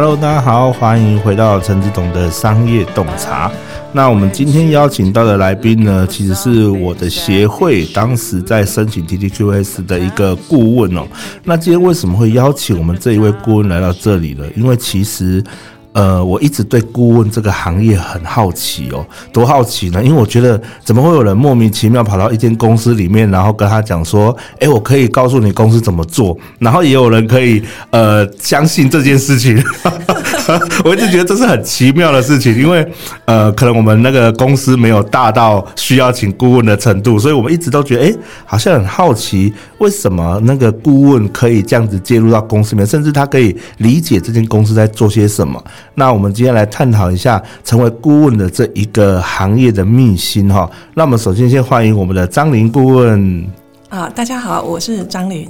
Hello，大家好，欢迎回到陈志董的商业洞察。那我们今天邀请到的来宾呢，其实是我的协会当时在申请 TTQS 的一个顾问哦。那今天为什么会邀请我们这一位顾问来到这里呢？因为其实。呃，我一直对顾问这个行业很好奇哦，多好奇呢？因为我觉得怎么会有人莫名其妙跑到一间公司里面，然后跟他讲说，诶，我可以告诉你公司怎么做，然后也有人可以呃相信这件事情。我一直觉得这是很奇妙的事情，因为呃，可能我们那个公司没有大到需要请顾问的程度，所以我们一直都觉得，诶，好像很好奇，为什么那个顾问可以这样子介入到公司里面，甚至他可以理解这间公司在做些什么。那我们今天来探讨一下成为顾问的这一个行业的秘辛哈。那我们首先先欢迎我们的张琳顾问。啊，大家好，我是张琳。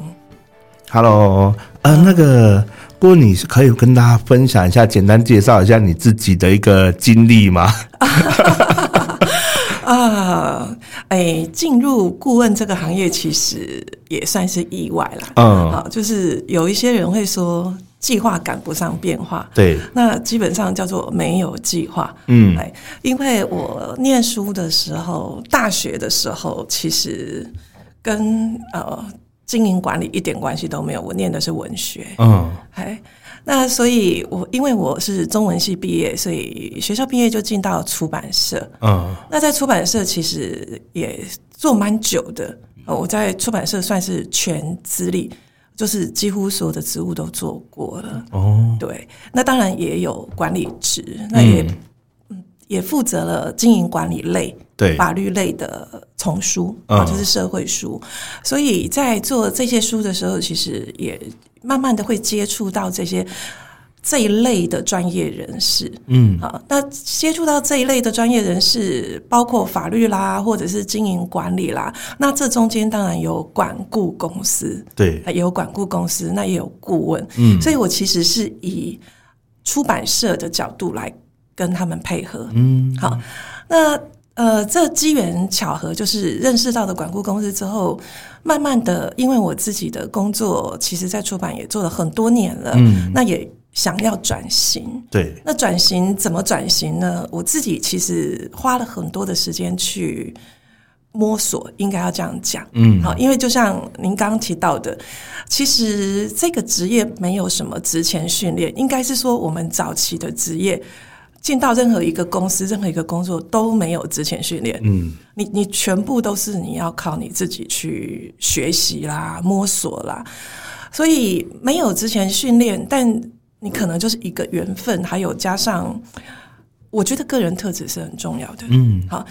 Hello，呃，那个顾问，你是可以跟大家分享一下，简单介绍一下你自己的一个经历吗？啊，哎，进入顾问这个行业其实也算是意外了。嗯，啊，就是有一些人会说。计划赶不上变化，对，那基本上叫做没有计划。嗯，因为我念书的时候，大学的时候，其实跟呃经营管理一点关系都没有。我念的是文学，嗯，哎，那所以我因为我是中文系毕业，所以学校毕业就进到出版社。嗯，那在出版社其实也做蛮久的，我在出版社算是全资历。就是几乎所有的职务都做过了。哦，对，那当然也有管理职，那也嗯。也负责了经营管理类、对。法律类的丛书啊，就是社会书，所以在做这些书的时候，其实也慢慢的会接触到这些。这一类的专业人士，嗯，啊，那接触到这一类的专业人士，包括法律啦，或者是经营管理啦，那这中间当然有管顾公司，对，也有管顾公司，那也有顾问，嗯，所以我其实是以出版社的角度来跟他们配合，嗯，好，那呃，这机缘巧合就是认识到的管顾公司之后，慢慢的，因为我自己的工作，其实在出版也做了很多年了，嗯，那也。想要转型，对，那转型怎么转型呢？我自己其实花了很多的时间去摸索，应该要这样讲，嗯，好，因为就像您刚刚提到的，其实这个职业没有什么职前训练，应该是说我们早期的职业进到任何一个公司、任何一个工作都没有职前训练，嗯，你你全部都是你要靠你自己去学习啦、摸索啦，所以没有之前训练，但你可能就是一个缘分，还有加上，我觉得个人特质是很重要的。嗯，好，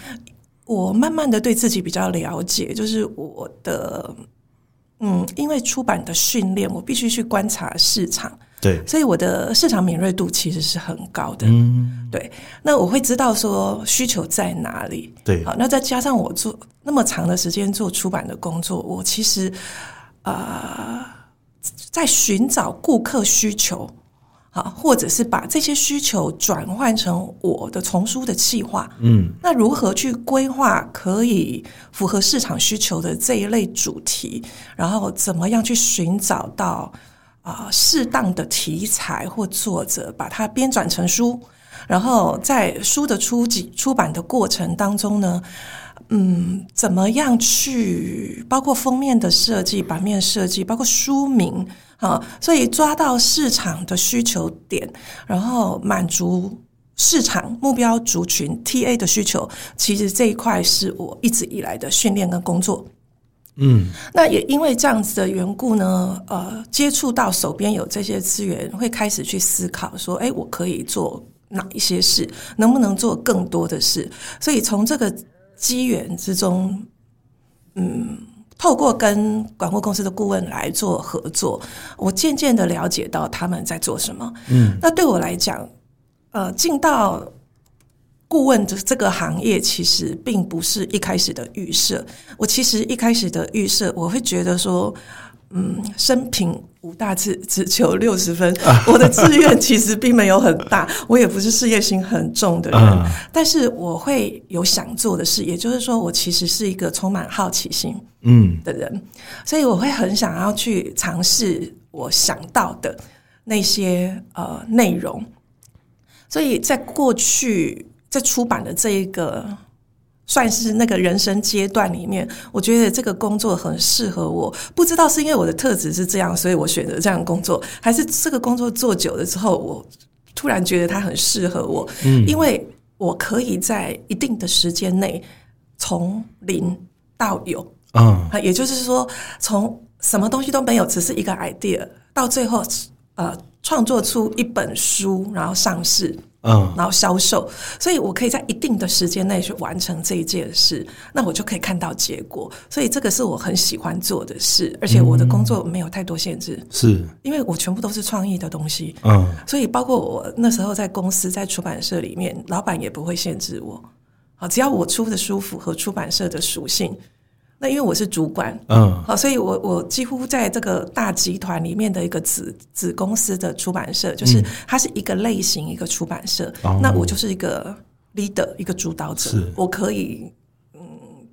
我慢慢的对自己比较了解，就是我的，嗯，因为出版的训练，我必须去观察市场，对，所以我的市场敏锐度其实是很高的。嗯，对，那我会知道说需求在哪里。对，好，那再加上我做那么长的时间做出版的工作，我其实啊、呃，在寻找顾客需求。啊，或者是把这些需求转换成我的丛书的企划，嗯，那如何去规划可以符合市场需求的这一类主题？然后怎么样去寻找到啊适当的题材或作者，把它编转成书？然后在书的初级出版的过程当中呢，嗯，怎么样去包括封面的设计、版面设计，包括书名？好，所以抓到市场的需求点，然后满足市场目标族群 TA 的需求，其实这一块是我一直以来的训练跟工作。嗯，那也因为这样子的缘故呢，呃，接触到手边有这些资源，会开始去思考说，哎，我可以做哪一些事，能不能做更多的事？所以从这个机缘之中，嗯。透过跟管护公司的顾问来做合作，我渐渐的了解到他们在做什么。嗯，那对我来讲，呃，进到顾问的这个行业，其实并不是一开始的预设。我其实一开始的预设，我会觉得说。嗯，生平无大志，只求六十分。我的志愿其实并没有很大，我也不是事业心很重的人，但是我会有想做的事，也就是说，我其实是一个充满好奇心嗯的人，所以我会很想要去尝试我想到的。那些呃内容。所以在过去在出版的这一个算是那个人生阶段里面，我觉得这个工作很适合我。不知道是因为我的特质是这样，所以我选择这样工作，还是这个工作做久了之后，我突然觉得它很适合我。嗯，因为我可以在一定的时间内从零到有。嗯，也就是说，从什么东西都没有，只是一个 idea，到最后呃。创作出一本书，然后上市，嗯，然后销售，所以我可以在一定的时间内去完成这一件事，那我就可以看到结果。所以这个是我很喜欢做的事，而且我的工作没有太多限制，嗯、是。因为我全部都是创意的东西，嗯，所以包括我那时候在公司在出版社里面，老板也不会限制我，啊，只要我出的书符合出版社的属性。那因为我是主管，嗯，好，所以我我几乎在这个大集团里面的一个子子公司的出版社，就是它是一个类型一个出版社，嗯、那我就是一个 leader 一个主导者，我可以嗯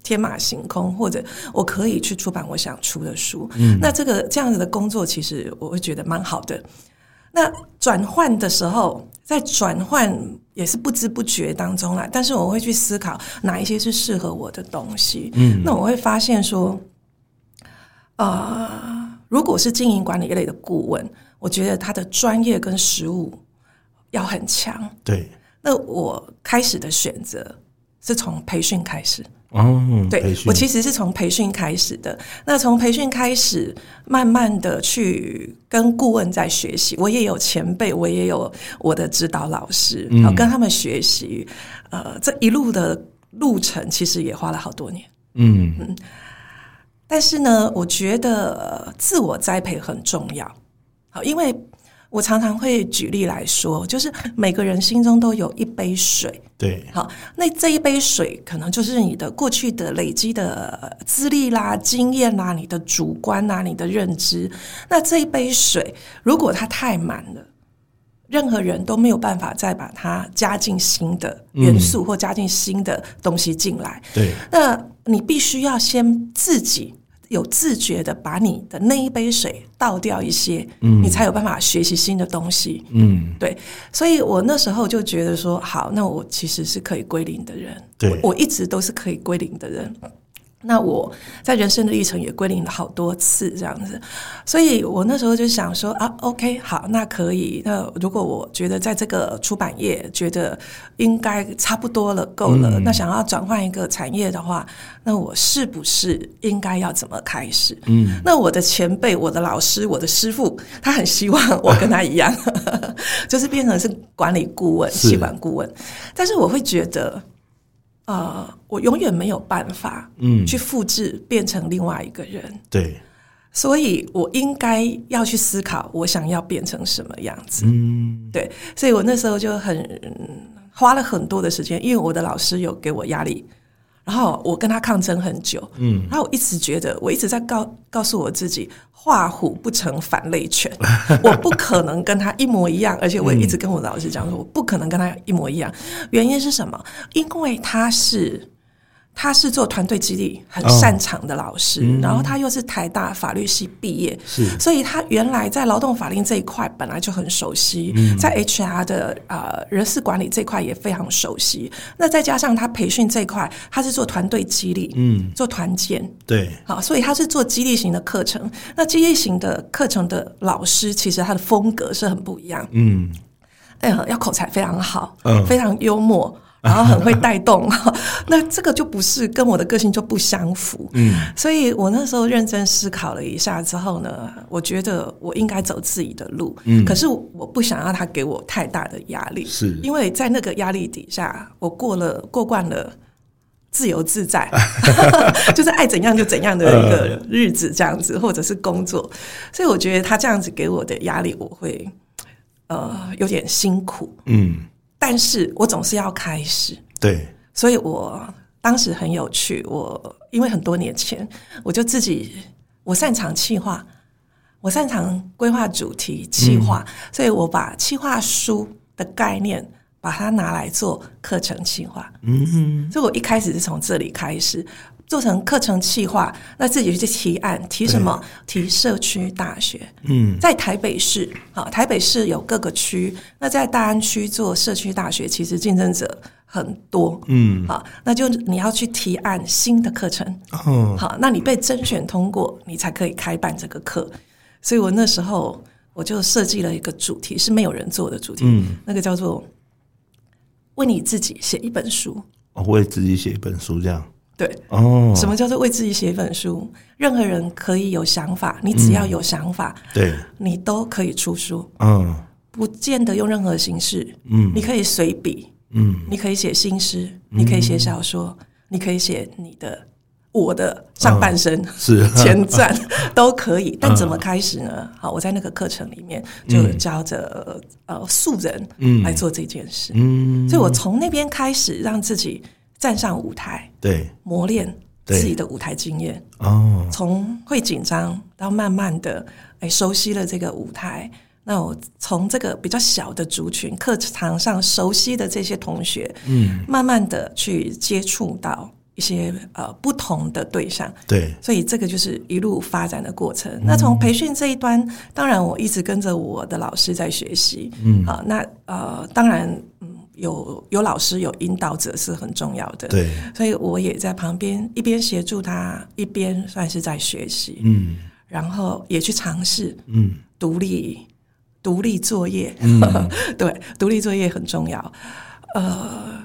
天马行空，或者我可以去出版我想出的书，嗯，那这个这样子的工作其实我会觉得蛮好的。那转换的时候，在转换也是不知不觉当中啦。但是我会去思考哪一些是适合我的东西。嗯，那我会发现说，啊、呃，如果是经营管理一类的顾问，我觉得他的专业跟实务要很强。对，那我开始的选择是从培训开始。哦，对，我其实是从培训开始的。那从培训开始，慢慢的去跟顾问在学习。我也有前辈，我也有我的指导老师，然后跟他们学习。呃，这一路的路程其实也花了好多年。嗯嗯。但是呢，我觉得自我栽培很重要。好，因为。我常常会举例来说，就是每个人心中都有一杯水，对，好，那这一杯水可能就是你的过去的累积的资历啦、经验啦、你的主观啦、你的认知。那这一杯水如果它太满了，任何人都没有办法再把它加进新的元素或加进新的东西进来。对，那你必须要先自己。有自觉的把你的那一杯水倒掉一些，嗯，你才有办法学习新的东西，嗯，对，所以我那时候就觉得说，好，那我其实是可以归零的人，对，我，我一直都是可以归零的人。那我在人生的历程也归零了好多次，这样子，所以我那时候就想说啊，OK，好，那可以。那如果我觉得在这个出版业觉得应该差不多了，够了，嗯、那想要转换一个产业的话，那我是不是应该要怎么开始？嗯，那我的前辈、我的老师、我的师傅，他很希望我跟他一样，就是变成是管理顾问、企管顾问，但是我会觉得。呃，我永远没有办法，嗯，去复制变成另外一个人，嗯、对，所以我应该要去思考，我想要变成什么样子，嗯，对，所以我那时候就很花了很多的时间，因为我的老师有给我压力。然后我跟他抗争很久，嗯，然后我一直觉得，我一直在告告诉我自己，画虎不成反类犬，我不可能跟他一模一样，而且我也一直跟我老师讲说，我不可能跟他一模一样。原因是什么？因为他是。他是做团队激励很擅长的老师，哦嗯、然后他又是台大法律系毕业，是，所以他原来在劳动法令这一块本来就很熟悉，嗯、在 HR 的呃人事管理这块也非常熟悉。那再加上他培训这一块，他是做团队激励，嗯，做团建，对，好，所以他是做激励型的课程。那激励型的课程的老师，其实他的风格是很不一样，嗯，哎呀，要口才非常好，嗯，非常幽默。然后很会带动，那这个就不是跟我的个性就不相符。嗯，所以我那时候认真思考了一下之后呢，我觉得我应该走自己的路。嗯，可是我不想让他给我太大的压力，是因为在那个压力底下，我过了过惯了自由自在，就是爱怎样就怎样的一个日子这样子，或者是工作。所以我觉得他这样子给我的压力，我会呃有点辛苦。嗯。但是我总是要开始，对，所以我当时很有趣。我因为很多年前，我就自己我擅长企划，我擅长规划主题企划，嗯、所以我把企划书的概念把它拿来做课程企划。嗯哼，所以我一开始是从这里开始做成课程企划，那自己去提案，提什么？提社区大学。嗯，在台北市，好，台北市有各个区，那在大安区做社区大学，其实竞争者很多。嗯，好，那就你要去提案新的课程。哦，好，那你被甄选通过，你才可以开办这个课。所以我那时候我就设计了一个主题，是没有人做的主题，嗯，那个叫做为你自己写一本书。哦，为自己写一本书，这样。对，哦，什么叫做为自己写一本书？任何人可以有想法，你只要有想法，嗯、对，你都可以出书。嗯，不见得用任何形式。嗯，你可以随笔。嗯，你可以写新诗，你可以写小说，嗯、你可以写你的。我的上半身、嗯、是。前传 都可以，但怎么开始呢？嗯、好，我在那个课程里面就教着、嗯、呃素人来做这件事，嗯，所以我从那边开始让自己站上舞台，对，磨练自己的舞台经验哦，从会紧张到慢慢的哎熟悉了这个舞台，那我从这个比较小的族群课堂上熟悉的这些同学，嗯，慢慢的去接触到。一些呃不同的对象，对，所以这个就是一路发展的过程。嗯、那从培训这一端，当然我一直跟着我的老师在学习，嗯，啊，那呃，当然，嗯，有有老师有引导者是很重要的，对，所以我也在旁边一边协助他，一边算是在学习，嗯，然后也去尝试，嗯，独立独立作业，嗯、对，独立作业很重要，呃。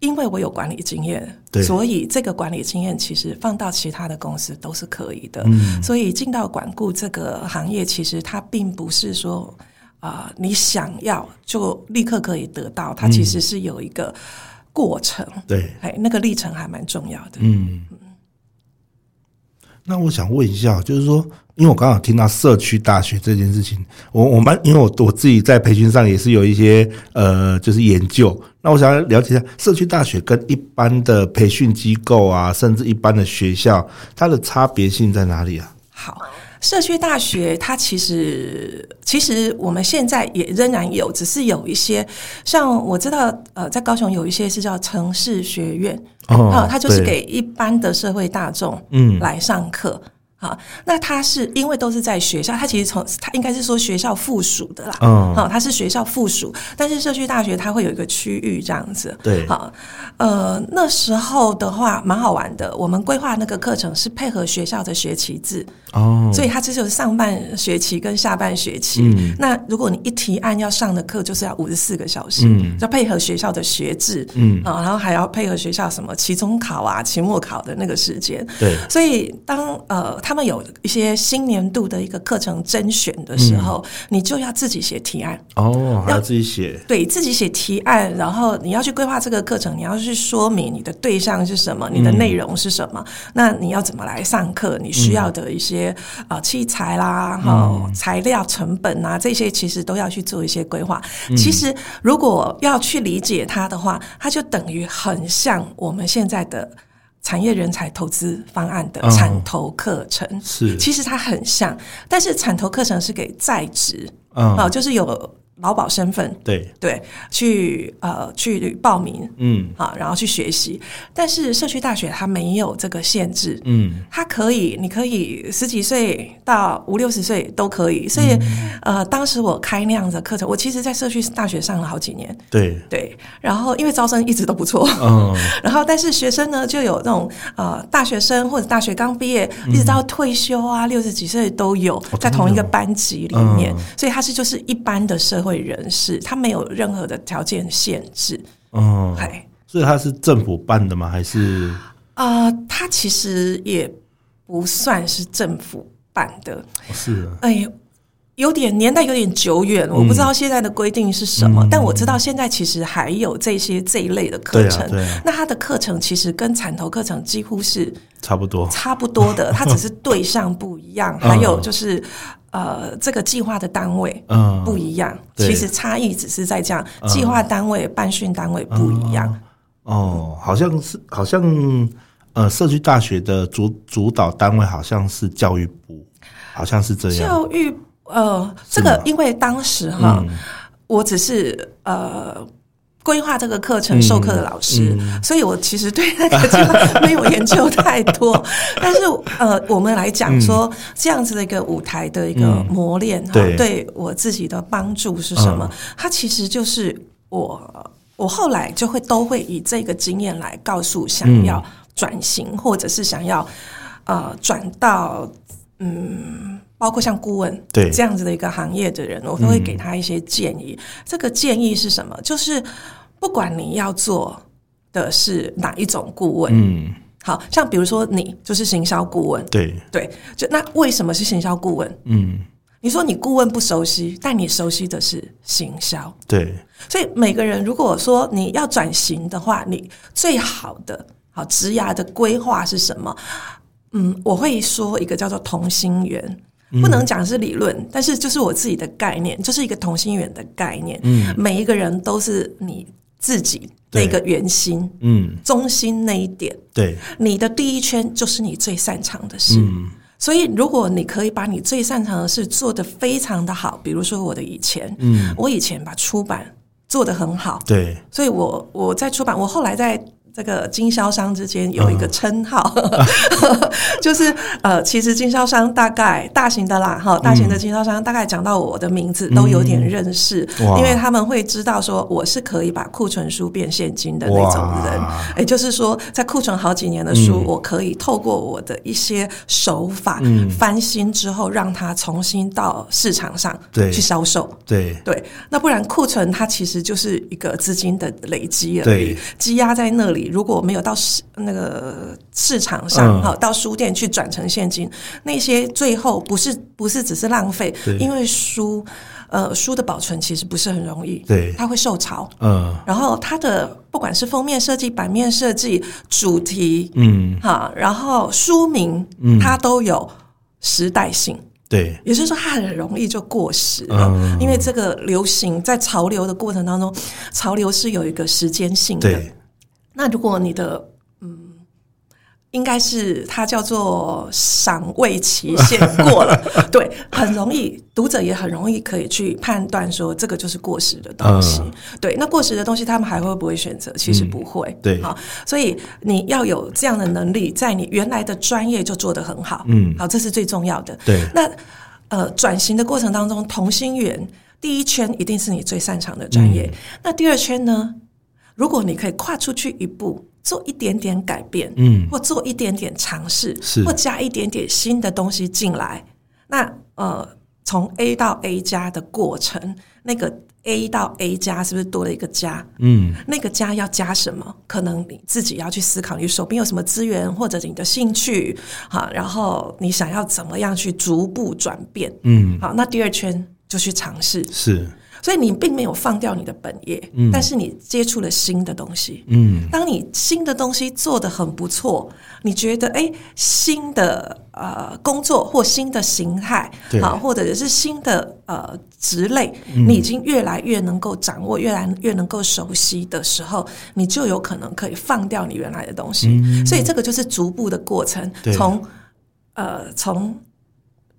因为我有管理经验，对。所以这个管理经验其实放到其他的公司都是可以的。嗯、所以进到管顾这个行业，其实它并不是说啊、呃，你想要就立刻可以得到，它其实是有一个过程。对、那个历程还蛮重要的。嗯。那我想问一下，就是说，因为我刚好听到社区大学这件事情，我我们因为我我自己在培训上也是有一些呃，就是研究。那我想要了解一下，社区大学跟一般的培训机构啊，甚至一般的学校，它的差别性在哪里啊？好。社区大学，它其实其实我们现在也仍然有，只是有一些像我知道，呃，在高雄有一些是叫城市学院，哦，它就是给一般的社会大众嗯来上课。嗯好，那他是因为都是在学校，他其实从他应该是说学校附属的啦。嗯，好，他是学校附属，但是社区大学它会有一个区域这样子。对，好，呃，那时候的话蛮好玩的，我们规划那个课程是配合学校的学期制哦，所以它这就是上半学期跟下半学期。嗯，那如果你一提案要上的课就是要五十四个小时，嗯，要配合学校的学制，嗯啊，然后还要配合学校什么期中考啊、期末考的那个时间。对，所以当呃。他们有一些新年度的一个课程甄选的时候，嗯、你就要自己写提案。哦，还要自己写，对自己写提案，然后你要去规划这个课程，你要去说明你的对象是什么，你的内容是什么，嗯、那你要怎么来上课，你需要的一些啊、器材啦、哈、嗯、材料成本啊这些，其实都要去做一些规划。嗯、其实如果要去理解它的话，它就等于很像我们现在的。产业人才投资方案的产投课程、哦、是，其实它很像，但是产投课程是给在职，嗯、哦，就是有。劳保身份，对。对，去呃去报名，嗯，啊，然后去学习。但是社区大学它没有这个限制，嗯，它可以，你可以十几岁到五六十岁都可以。所以，嗯、呃，当时我开那样的课程，我其实在社区大学上了好几年，对。对。然后因为招生一直都不错，嗯，然后但是学生呢就有那种呃大学生或者大学刚毕业，一直到退休啊六十几岁都有在同一个班级里面，嗯、所以它是就是一般的社会。会人士，他没有任何的条件限制，嗯，哎，所以他是政府办的吗？还是？啊、呃，他其实也不算是政府办的，是，哎，有点年代有点久远，嗯、我不知道现在的规定是什么，嗯、但我知道现在其实还有这些这一类的课程，啊啊、那他的课程其实跟产头课程几乎是差不多，差不多的，他只是对象不一样，还有就是。呃，这个计划的单位嗯不一样，嗯、其实差异只是在这样，计划单位、办训单位不一样。嗯、哦，好像是，好像呃，社区大学的主主导单位好像是教育部，好像是这样。教育呃，这个因为当时哈，嗯、我只是呃。规划这个课程授课的老师，嗯嗯、所以我其实对那个地方没有研究太多。但是呃，我们来讲说、嗯、这样子的一个舞台的一个磨练哈、嗯，对我自己的帮助是什么？嗯、它其实就是我我后来就会都会以这个经验来告诉想要转型、嗯、或者是想要呃转到嗯。包括像顾问对这样子的一个行业的人，我都会给他一些建议。嗯、这个建议是什么？就是不管你要做的是哪一种顾问，嗯，好像比如说你就是行销顾问，对对，就那为什么是行销顾问？嗯，你说你顾问不熟悉，但你熟悉的是行销，对。所以每个人如果说你要转型的话，你最好的好职涯的规划是什么？嗯，我会说一个叫做同心圆。不能讲是理论，但是就是我自己的概念，就是一个同心圆的概念。嗯，每一个人都是你自己的一个圆心，嗯，中心那一点。对，你的第一圈就是你最擅长的事。嗯，所以如果你可以把你最擅长的事做得非常的好，比如说我的以前，嗯，我以前把出版做得很好，对，所以我我在出版，我后来在。这个经销商之间有一个称号，嗯、就是呃，其实经销商大概大型的啦，哈，大型的经销商大概讲到我的名字都有点认识，嗯、因为他们会知道说我是可以把库存书变现金的那种人，也就是说，在库存好几年的书，嗯、我可以透过我的一些手法翻新之后，让它重新到市场上去销售。对。对，那不然库存它其实就是一个资金的累积而已，积压在那里。如果没有到市那个市场上，好、嗯、到书店去转成现金，那些最后不是不是只是浪费，因为书呃书的保存其实不是很容易，对，它会受潮，嗯，然后它的不管是封面设计、版面设计、主题，嗯，好，然后书名，嗯，它都有时代性，对，也就是说它很容易就过时了，嗯，因为这个流行在潮流的过程当中，潮流是有一个时间性的。对那如果你的嗯，应该是它叫做赏味期限过了，对，很容易读者也很容易可以去判断说这个就是过时的东西。嗯、对，那过时的东西他们还会不会选择？其实不会。嗯、对，好，所以你要有这样的能力，在你原来的专业就做得很好。嗯，好，这是最重要的。对，那呃，转型的过程当中，同心圆第一圈一定是你最擅长的专业，嗯、那第二圈呢？如果你可以跨出去一步，做一点点改变，嗯，或做一点点尝试，是，或加一点点新的东西进来，那呃，从 A 到 A 加的过程，那个 A 到 A 加是不是多了一个加？嗯，那个加要加什么？可能你自己要去思考，你手边有什么资源，或者你的兴趣，好，然后你想要怎么样去逐步转变？嗯，好，那第二圈就去尝试，是。所以你并没有放掉你的本业，嗯，但是你接触了新的东西，嗯，当你新的东西做得很不错，你觉得哎，新的呃工作或新的形态，对，啊，或者是新的呃职类，嗯，你已经越来越能够掌握，越来越能够熟悉的时候，你就有可能可以放掉你原来的东西。嗯，所以这个就是逐步的过程，从呃从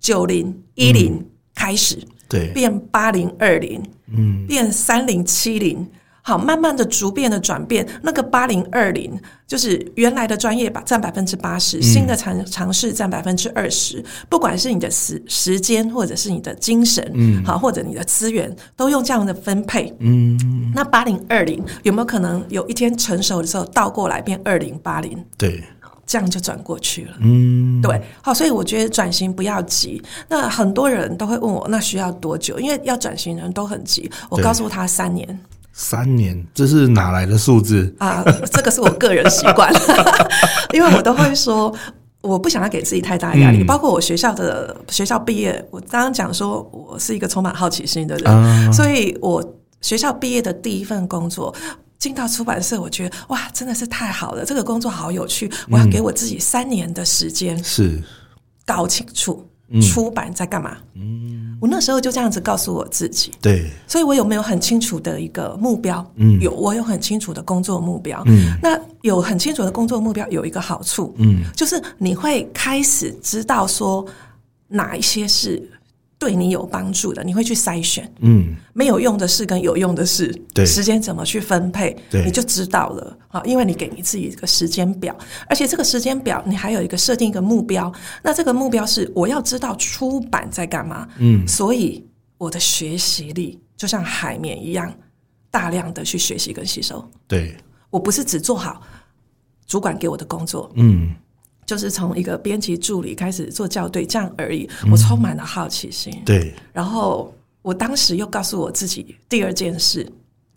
九零一零开始。对，变八零二零，嗯，变三零七零，好，慢慢的逐变的转变。那个八零二零就是原来的专业吧，占百分之八十，新的尝尝试占百分之二十。不管是你的时时间，或者是你的精神，嗯，好，或者你的资源，都用这样的分配，嗯。那八零二零有没有可能有一天成熟的时候倒过来变二零八零？对。这样就转过去了，嗯，对，好，所以我觉得转型不要急。那很多人都会问我，那需要多久？因为要转型的人都很急。我告诉他三年，三年，这是哪来的数字啊？这个是我个人习惯，因为我都会说，我不想要给自己太大压力。嗯、包括我学校的学校毕业，我刚刚讲说我是一个充满好奇心的人，啊、所以我学校毕业的第一份工作。进到出版社，我觉得哇，真的是太好了！这个工作好有趣，我要给我自己三年的时间，是搞清楚出版在干嘛。嗯，我那时候就这样子告诉我自己。对，所以我有没有很清楚的一个目标？嗯，有，我有很清楚的工作目标。嗯，那有很清楚的工作目标有一个好处，嗯，就是你会开始知道说哪一些是。对你有帮助的，你会去筛选。嗯，没有用的事跟有用的事，对时间怎么去分配，对你就知道了。啊，因为你给你自己一个时间表，而且这个时间表你还有一个设定一个目标。那这个目标是我要知道出版在干嘛。嗯，所以我的学习力就像海绵一样，大量的去学习跟吸收。对，我不是只做好主管给我的工作。嗯。就是从一个编辑助理开始做校对这样而已，我充满了好奇心。嗯、对，然后我当时又告诉我自己第二件事，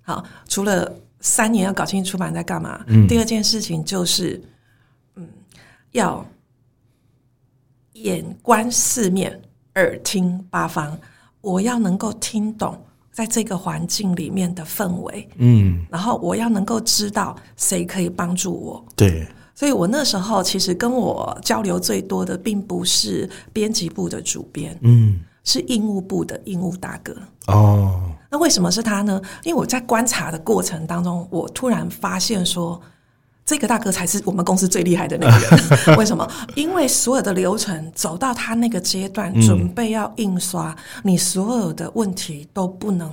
好，除了三年要搞清楚出版在干嘛，嗯、第二件事情就是，嗯，要眼观四面，耳听八方，我要能够听懂在这个环境里面的氛围，嗯，然后我要能够知道谁可以帮助我，对。所以我那时候其实跟我交流最多的，并不是编辑部的主编，嗯，是印务部的印务大哥。哦，那为什么是他呢？因为我在观察的过程当中，我突然发现说，这个大哥才是我们公司最厉害的那个人。为什么？因为所有的流程走到他那个阶段，准备要印刷，你所有的问题都不能。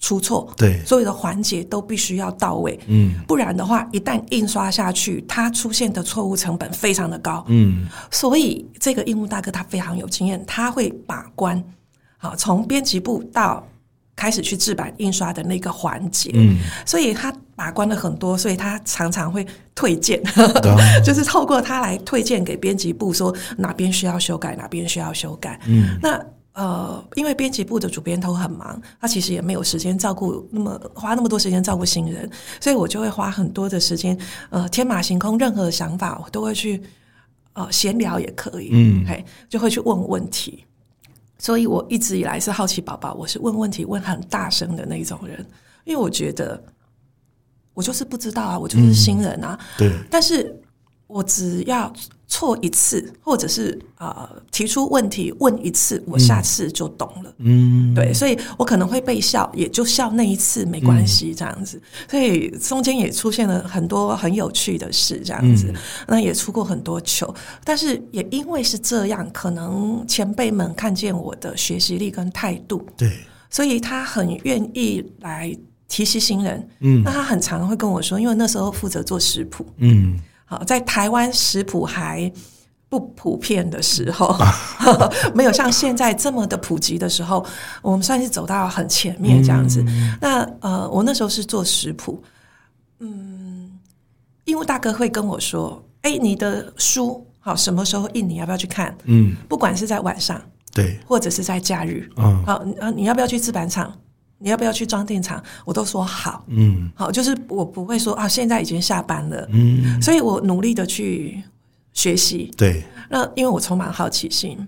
出错，对，所有的环节都必须要到位，嗯，不然的话，一旦印刷下去，它出现的错误成本非常的高，嗯，所以这个印务大哥他非常有经验，他会把关，好，从编辑部到开始去制版印刷的那个环节，嗯，所以他把关了很多，所以他常常会推荐，嗯、就是透过他来推荐给编辑部，说哪边需要修改，哪边需要修改，嗯，那。呃，因为编辑部的主编都很忙，他其实也没有时间照顾那么花那么多时间照顾新人，所以我就会花很多的时间，呃，天马行空，任何的想法我都会去，呃，闲聊也可以，嗯，嘿，就会去问问题。所以我一直以来是好奇宝宝，我是问问题问很大声的那种人，因为我觉得我就是不知道啊，我就是新人啊，嗯、对，但是我只要。错一次，或者是啊、呃、提出问题问一次，我下次就懂了。嗯，对，所以我可能会被笑，也就笑那一次没关系，这样子。嗯、所以中间也出现了很多很有趣的事，这样子。嗯、那也出过很多糗，但是也因为是这样，可能前辈们看见我的学习力跟态度，对，所以他很愿意来提携新人。嗯，那他很常会跟我说，因为那时候负责做食谱。嗯。好，在台湾食谱还不普遍的时候，没有像现在这么的普及的时候，我们算是走到很前面这样子。嗯、那呃，我那时候是做食谱，嗯，印务大哥会跟我说：“哎、欸，你的书好什么时候印？你要不要去看？嗯，不管是在晚上，对，或者是在假日，嗯，好，你要不要去制版厂？”你要不要去装电厂？我都说好，嗯，好，就是我不会说啊，现在已经下班了，嗯，所以我努力的去学习，对，那因为我充满好奇心，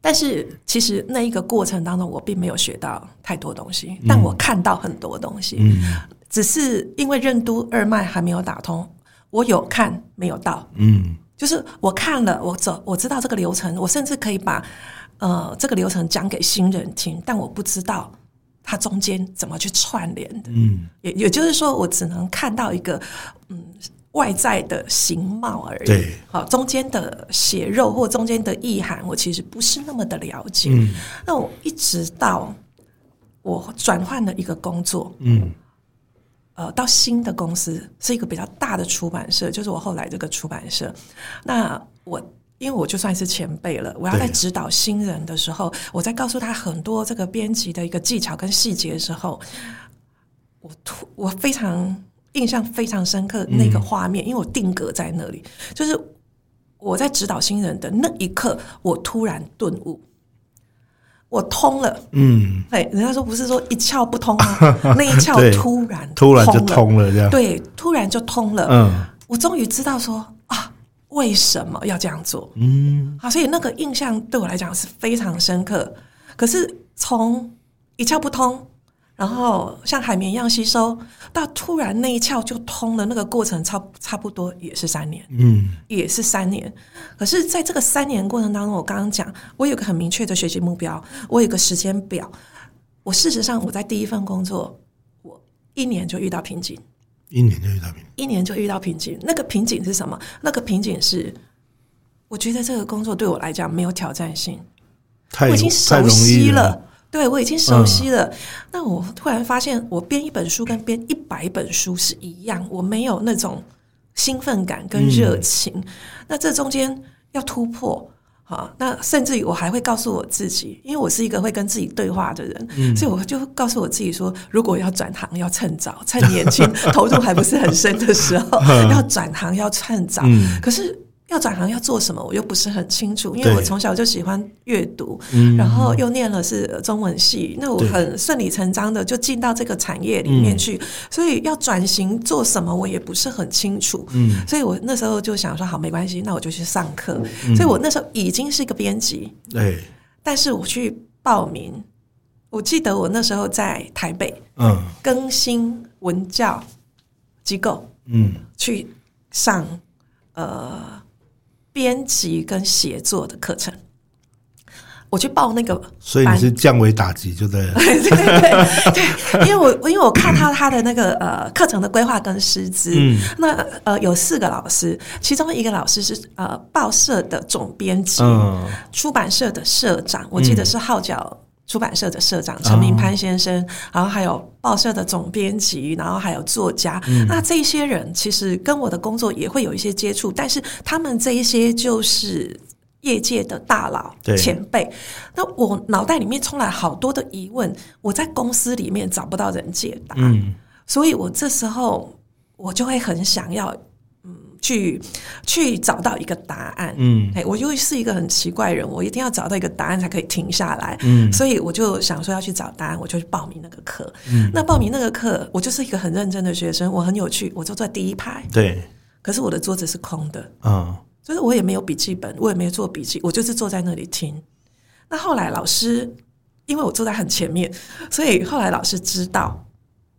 但是其实那一个过程当中，我并没有学到太多东西，但我看到很多东西，嗯，只是因为任督二脉还没有打通，我有看没有到，嗯，就是我看了，我走，我知道这个流程，我甚至可以把呃这个流程讲给新人听，但我不知道。它中间怎么去串联的？嗯，也也就是说，我只能看到一个嗯外在的形貌而已。对，好，中间的血肉或中间的意涵，我其实不是那么的了解。嗯，那我一直到我转换了一个工作，嗯，呃，到新的公司是一个比较大的出版社，就是我后来这个出版社。那我。因为我就算是前辈了，我要在指导新人的时候，我在告诉他很多这个编辑的一个技巧跟细节的时候，我突我非常印象非常深刻那个画面，因为我定格在那里，就是我在指导新人的那一刻，我突然顿悟，我通了。嗯，对，人家说不是说一窍不通吗？那一窍突然突然就通了，这样对，突然就通了。嗯，我终于知道说。为什么要这样做？嗯，好，所以那个印象对我来讲是非常深刻。可是从一窍不通，然后像海绵一样吸收，到突然那一窍就通了，那个过程差差不多也是三年，嗯，也是三年。可是在这个三年过程当中，我刚刚讲，我有个很明确的学习目标，我有个时间表。我事实上我在第一份工作，我一年就遇到瓶颈。一年就遇到瓶颈，一年就遇到瓶颈。那个瓶颈是什么？那个瓶颈是，我觉得这个工作对我来讲没有挑战性。太我已经熟悉了。了对，我已经熟悉了。嗯、那我突然发现，我编一本书跟编一百本书是一样，我没有那种兴奋感跟热情。嗯、那这中间要突破。好，那甚至于我还会告诉我自己，因为我是一个会跟自己对话的人，嗯、所以我就告诉我自己说，如果要转行，要趁早，趁年轻，投入还不是很深的时候，要转行要趁早。嗯、可是。要转行要做什么，我又不是很清楚，因为我从小就喜欢阅读，然后又念了是中文系，嗯、那我很顺理成章的就进到这个产业里面去，所以要转型做什么，我也不是很清楚。嗯，所以我那时候就想说，好，没关系，那我就去上课。嗯、所以我那时候已经是一个编辑，对，但是我去报名，我记得我那时候在台北，嗯，更新文教机构，嗯，去上，呃。编辑跟写作的课程，我去报那个，所以你是降维打击，就对了。对对对对，因为我因为我看到他的那个呃课程的规划跟师资，嗯、那呃有四个老师，其中一个老师是呃报社的总编辑，嗯、出版社的社长，我记得是号角。出版社的社长陈明潘先生，哦、然后还有报社的总编辑，然后还有作家。嗯、那这些人其实跟我的工作也会有一些接触，但是他们这一些就是业界的大佬前辈。那我脑袋里面充来好多的疑问，我在公司里面找不到人解答，嗯、所以我这时候我就会很想要。去去找到一个答案，嗯，哎，我就是一个很奇怪人，我一定要找到一个答案才可以停下来，嗯，所以我就想说要去找答案，我就去报名那个课，嗯，那报名那个课，我就是一个很认真的学生，我很有趣，我就坐在第一排，对，可是我的桌子是空的，嗯，就是我也没有笔记本，我也没有做笔记，我就是坐在那里听。那后来老师，因为我坐在很前面，所以后来老师知道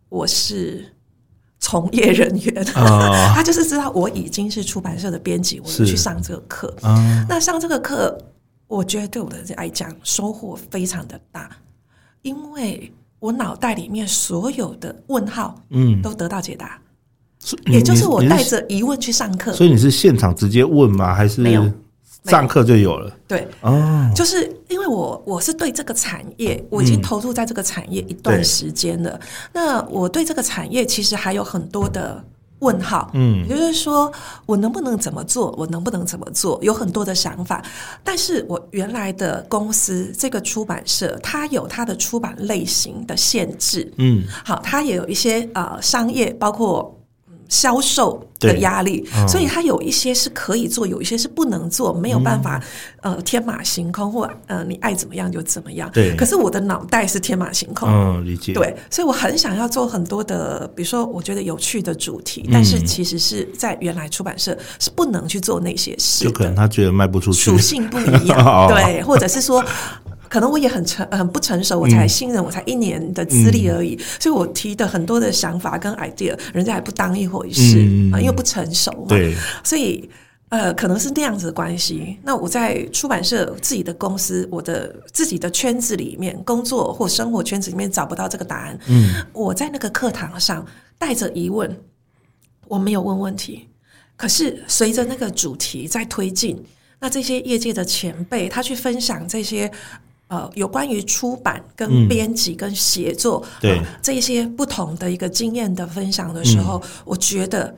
我是。从业人员，哦、他就是知道我已经是出版社的编辑，我就去上这个课。嗯、那上这个课，我觉得对我的来讲收获非常的大，因为我脑袋里面所有的问号，嗯，都得到解答。嗯、也就是我带着疑问去上课，所以你是现场直接问吗？还是没有？上课就有了，对，哦，就是因为我我是对这个产业，我已经投入在这个产业一段时间了。嗯、那我对这个产业其实还有很多的问号，嗯，也就是说我能不能怎么做，我能不能怎么做，有很多的想法。但是我原来的公司这个出版社，它有它的出版类型的限制，嗯，好，它也有一些呃商业，包括。销售的压力，嗯、所以它有一些是可以做，有一些是不能做，没有办法，嗯、呃，天马行空，或呃，你爱怎么样就怎么样。对。可是我的脑袋是天马行空，嗯，理解。对，所以我很想要做很多的，比如说我觉得有趣的主题，嗯、但是其实是在原来出版社是不能去做那些事，就可能他觉得卖不出去，属性不一样，对，或者是说。可能我也很成很不成熟，我才新人，嗯、我才一年的资历而已，嗯、所以我提的很多的想法跟 idea，人家还不当一回事啊，嗯、因为不成熟嘛。对，所以呃，可能是那样子的关系。那我在出版社自己的公司，我的自己的圈子里面工作或生活圈子里面找不到这个答案。嗯，我在那个课堂上带着疑问，我没有问问题，可是随着那个主题在推进，那这些业界的前辈他去分享这些。呃，有关于出版、跟编辑、跟写作，嗯、对、呃、这些不同的一个经验的分享的时候，嗯、我觉得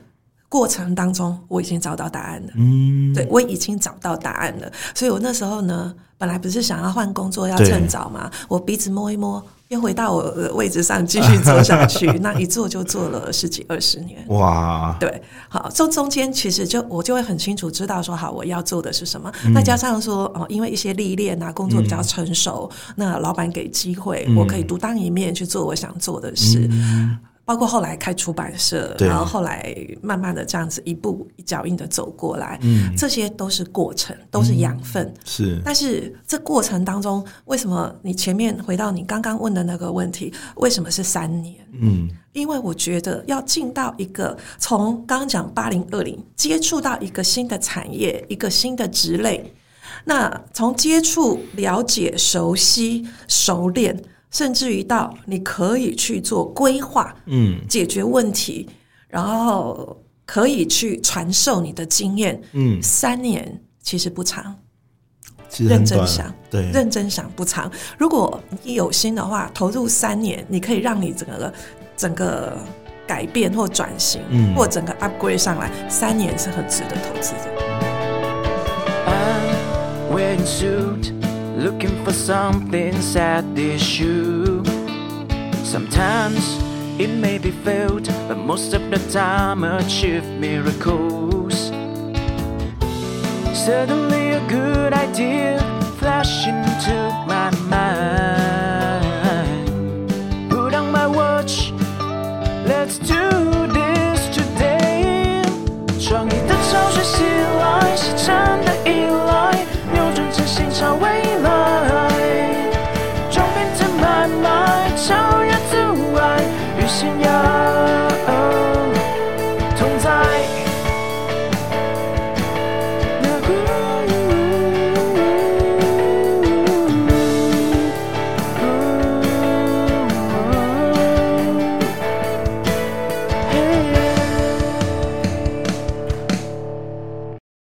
过程当中我已经找到答案了。嗯，对，我已经找到答案了。所以我那时候呢，本来不是想要换工作，要趁早嘛，我鼻子摸一摸。又回到我的位置上继续做下去，那一做就做了十几二十年。哇！对，好，这中间其实就我就会很清楚知道说，好，我要做的是什么。再、嗯、加上说，哦，因为一些历练啊，工作比较成熟，嗯、那老板给机会，嗯、我可以独当一面去做我想做的事。嗯包括后来开出版社，然后后来慢慢的这样子一步一脚印的走过来，嗯，这些都是过程，都是养分，嗯、是。但是这过程当中，为什么你前面回到你刚刚问的那个问题，为什么是三年？嗯，因为我觉得要进到一个从刚刚讲八零二零接触到一个新的产业，一个新的职类，那从接触、了解、熟悉、熟练。甚至于到你可以去做规划，嗯，解决问题，然后可以去传授你的经验，嗯，三年其实不长，其实认真想，对，认真想不长。如果你有心的话，投入三年，你可以让你整个整个改变或转型，嗯，或整个 upgrade 上来，三年是很值得投资的。Looking for something sad issue. Sometimes it may be felt, but most of the time achieve miracles. Suddenly a good idea flash into my mind.